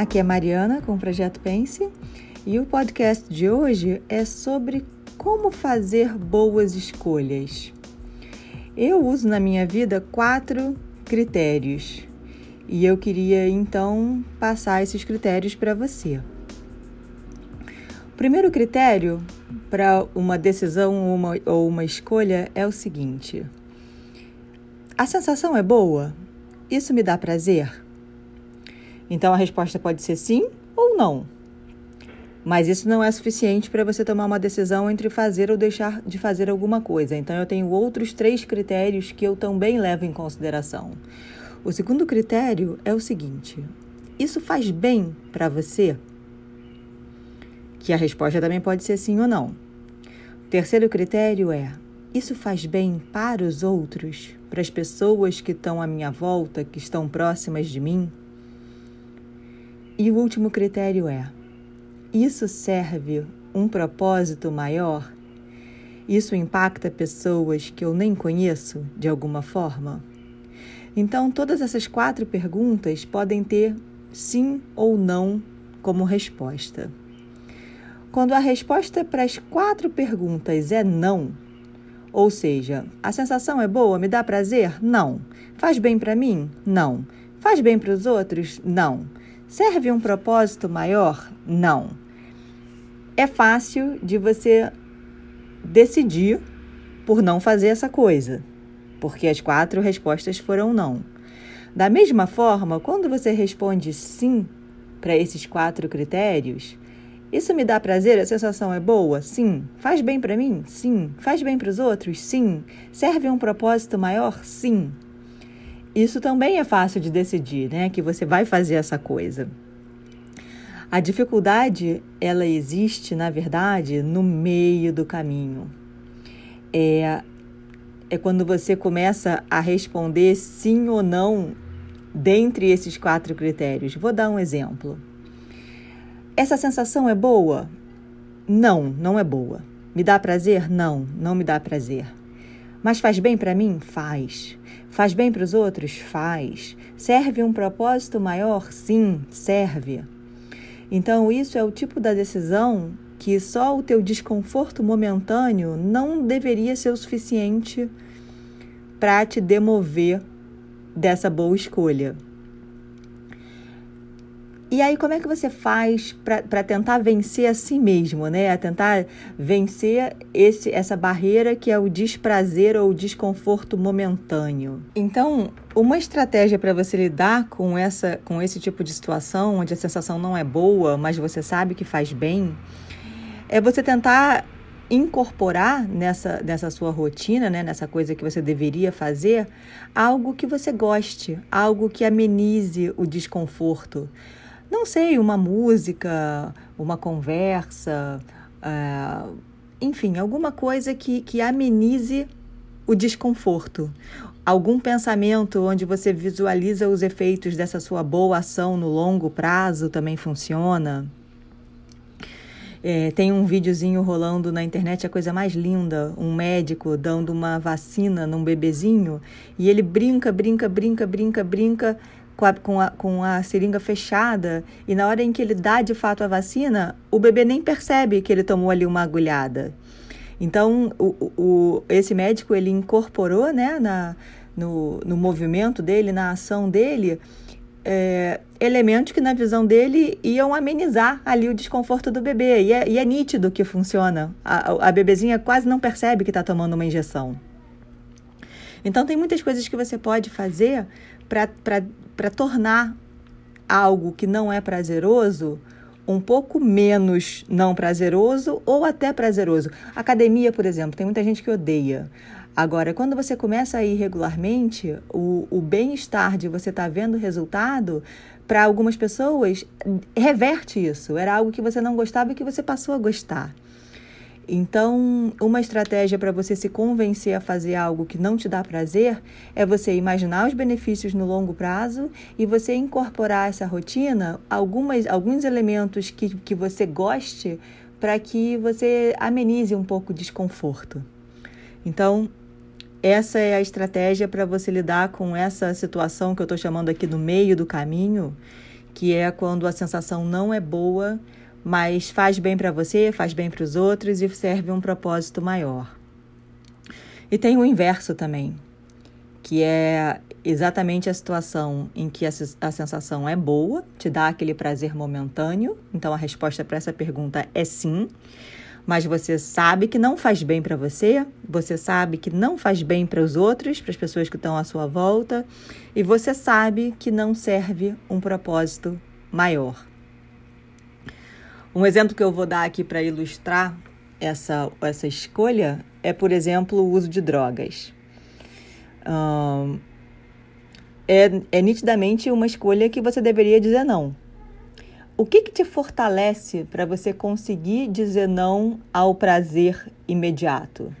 Aqui é Mariana com o Projeto Pense e o podcast de hoje é sobre como fazer boas escolhas. Eu uso na minha vida quatro critérios e eu queria então passar esses critérios para você. O primeiro critério para uma decisão ou uma, ou uma escolha é o seguinte: a sensação é boa? Isso me dá prazer? Então a resposta pode ser sim ou não. Mas isso não é suficiente para você tomar uma decisão entre fazer ou deixar de fazer alguma coisa. Então eu tenho outros três critérios que eu também levo em consideração. O segundo critério é o seguinte: isso faz bem para você? Que a resposta também pode ser sim ou não. O terceiro critério é: isso faz bem para os outros, para as pessoas que estão à minha volta, que estão próximas de mim? E o último critério é: isso serve um propósito maior? Isso impacta pessoas que eu nem conheço de alguma forma? Então, todas essas quatro perguntas podem ter sim ou não como resposta. Quando a resposta para as quatro perguntas é não, ou seja, a sensação é boa, me dá prazer? Não. Faz bem para mim? Não. Faz bem para os outros? Não. Serve um propósito maior? Não. É fácil de você decidir por não fazer essa coisa, porque as quatro respostas foram não. Da mesma forma, quando você responde sim para esses quatro critérios, isso me dá prazer? A sensação é boa? Sim. Faz bem para mim? Sim. Faz bem para os outros? Sim. Serve um propósito maior? Sim. Isso também é fácil de decidir, né? Que você vai fazer essa coisa. A dificuldade, ela existe, na verdade, no meio do caminho. É, é quando você começa a responder sim ou não dentre esses quatro critérios. Vou dar um exemplo. Essa sensação é boa? Não, não é boa. Me dá prazer? Não, não me dá prazer. Mas faz bem para mim? Faz. Faz bem para os outros? Faz. Serve um propósito maior? Sim, serve. Então, isso é o tipo da decisão que só o teu desconforto momentâneo não deveria ser o suficiente para te demover dessa boa escolha. E aí, como é que você faz para tentar vencer a si mesmo, né? A tentar vencer esse, essa barreira que é o desprazer ou o desconforto momentâneo. Então, uma estratégia para você lidar com, essa, com esse tipo de situação, onde a sensação não é boa, mas você sabe que faz bem, é você tentar incorporar nessa, nessa sua rotina, né, nessa coisa que você deveria fazer, algo que você goste, algo que amenize o desconforto não sei, uma música, uma conversa, uh, enfim, alguma coisa que, que amenize o desconforto. Algum pensamento onde você visualiza os efeitos dessa sua boa ação no longo prazo também funciona. É, tem um videozinho rolando na internet, a coisa mais linda, um médico dando uma vacina num bebezinho e ele brinca, brinca, brinca, brinca, brinca com a, com, a, com a seringa fechada e na hora em que ele dá de fato a vacina, o bebê nem percebe que ele tomou ali uma agulhada. Então, o, o, esse médico ele incorporou né, na, no, no movimento dele, na ação dele, é, elementos que, na visão dele, iam amenizar ali o desconforto do bebê. E é, e é nítido que funciona. A, a bebezinha quase não percebe que está tomando uma injeção. Então, tem muitas coisas que você pode fazer para tornar algo que não é prazeroso um pouco menos não prazeroso ou até prazeroso. Academia, por exemplo, tem muita gente que odeia. Agora, quando você começa a ir regularmente, o, o bem-estar de você estar tá vendo resultado, para algumas pessoas, reverte isso. Era algo que você não gostava e que você passou a gostar. Então, uma estratégia para você se convencer a fazer algo que não te dá prazer é você imaginar os benefícios no longo prazo e você incorporar essa rotina algumas, alguns elementos que, que você goste para que você amenize um pouco o desconforto. Então, essa é a estratégia para você lidar com essa situação que eu estou chamando aqui no meio do caminho, que é quando a sensação não é boa, mas faz bem para você, faz bem para os outros e serve um propósito maior. E tem o inverso também, que é exatamente a situação em que a, sensação é boa, te dá aquele prazer momentâneo. Então a resposta para essa pergunta é sim mas você sabe que não faz bem para você, você sabe que não faz bem para os outros, para as pessoas que estão à sua volta, e você sabe que não serve um propósito maior. Um exemplo que eu vou dar aqui para ilustrar essa, essa escolha é, por exemplo, o uso de drogas. é, é nitidamente uma escolha que você deveria dizer não. O que, que te fortalece para você conseguir dizer não ao prazer imediato?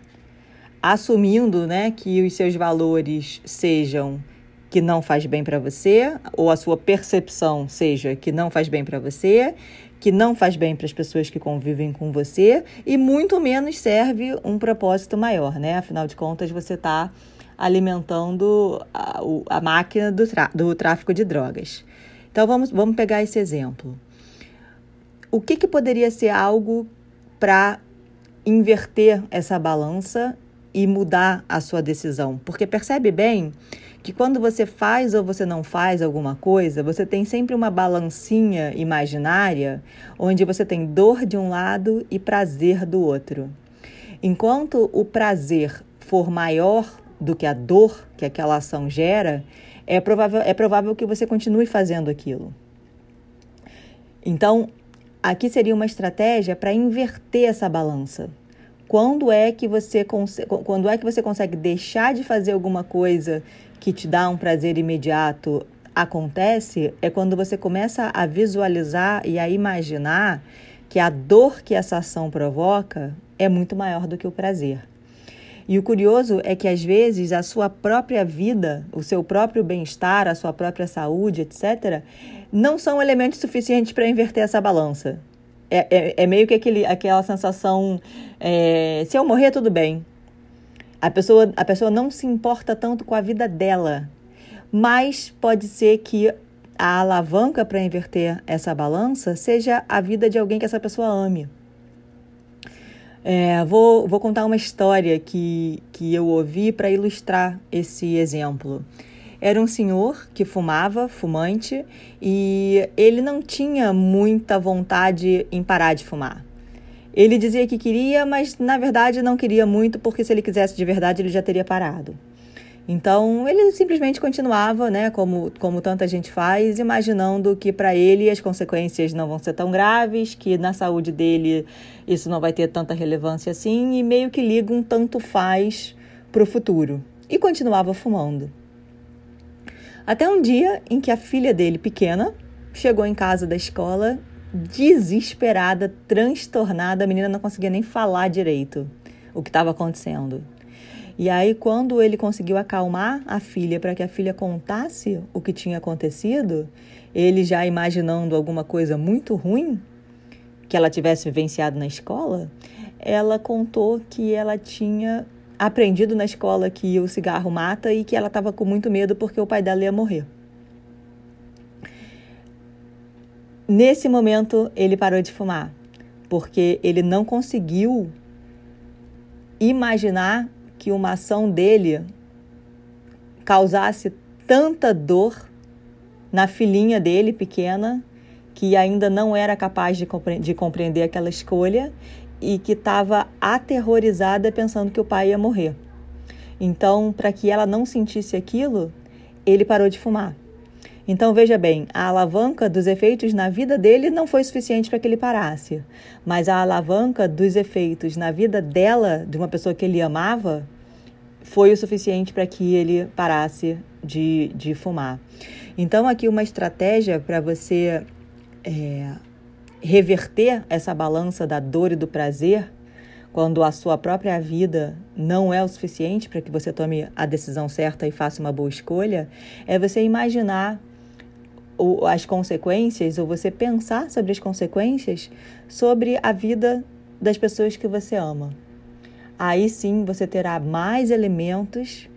Assumindo né, que os seus valores sejam que não faz bem para você, ou a sua percepção seja que não faz bem para você, que não faz bem para as pessoas que convivem com você, e muito menos serve um propósito maior, né? Afinal de contas, você está alimentando a, a máquina do, do tráfico de drogas. Então vamos, vamos pegar esse exemplo o que, que poderia ser algo para inverter essa balança e mudar a sua decisão? Porque percebe bem que quando você faz ou você não faz alguma coisa, você tem sempre uma balancinha imaginária onde você tem dor de um lado e prazer do outro. Enquanto o prazer for maior do que a dor que aquela ação gera, é provável, é provável que você continue fazendo aquilo. Então, Aqui seria uma estratégia para inverter essa balança. Quando é que você quando é que você consegue deixar de fazer alguma coisa que te dá um prazer imediato acontece é quando você começa a visualizar e a imaginar que a dor que essa ação provoca é muito maior do que o prazer. E o curioso é que às vezes a sua própria vida, o seu próprio bem-estar, a sua própria saúde, etc., não são elementos suficientes para inverter essa balança. É, é, é, meio que aquele, aquela sensação: é, se eu morrer, tudo bem. A pessoa, a pessoa não se importa tanto com a vida dela, mas pode ser que a alavanca para inverter essa balança seja a vida de alguém que essa pessoa ame. É, vou, vou contar uma história que, que eu ouvi para ilustrar esse exemplo. Era um senhor que fumava, fumante, e ele não tinha muita vontade em parar de fumar. Ele dizia que queria, mas na verdade não queria muito, porque se ele quisesse de verdade ele já teria parado. Então ele simplesmente continuava, né, como, como tanta gente faz, imaginando que para ele as consequências não vão ser tão graves, que na saúde dele isso não vai ter tanta relevância assim, e meio que liga um tanto faz para o futuro. E continuava fumando. Até um dia em que a filha dele, pequena, chegou em casa da escola desesperada, transtornada, a menina não conseguia nem falar direito o que estava acontecendo. E aí, quando ele conseguiu acalmar a filha para que a filha contasse o que tinha acontecido, ele já imaginando alguma coisa muito ruim que ela tivesse vivenciado na escola, ela contou que ela tinha aprendido na escola que o cigarro mata e que ela estava com muito medo porque o pai dela ia morrer. Nesse momento, ele parou de fumar, porque ele não conseguiu imaginar que uma ação dele causasse tanta dor na filhinha dele pequena que ainda não era capaz de, compre de compreender aquela escolha e que estava aterrorizada pensando que o pai ia morrer. Então, para que ela não sentisse aquilo, ele parou de fumar. Então veja bem, a alavanca dos efeitos na vida dele não foi suficiente para que ele parasse, mas a alavanca dos efeitos na vida dela, de uma pessoa que ele amava, foi o suficiente para que ele parasse de, de fumar. Então, aqui uma estratégia para você é, reverter essa balança da dor e do prazer, quando a sua própria vida não é o suficiente para que você tome a decisão certa e faça uma boa escolha, é você imaginar as consequências ou você pensar sobre as consequências sobre a vida das pessoas que você ama. Aí sim você terá mais elementos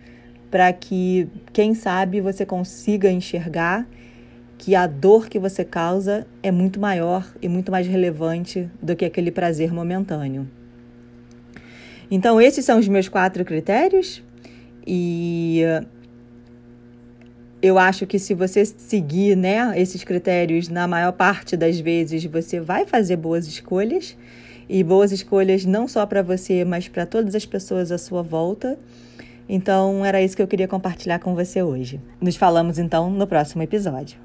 para que, quem sabe, você consiga enxergar que a dor que você causa é muito maior e muito mais relevante do que aquele prazer momentâneo. Então, esses são os meus quatro critérios e eu acho que se você seguir né, esses critérios, na maior parte das vezes você vai fazer boas escolhas e boas escolhas não só para você, mas para todas as pessoas à sua volta. Então, era isso que eu queria compartilhar com você hoje. Nos falamos então no próximo episódio.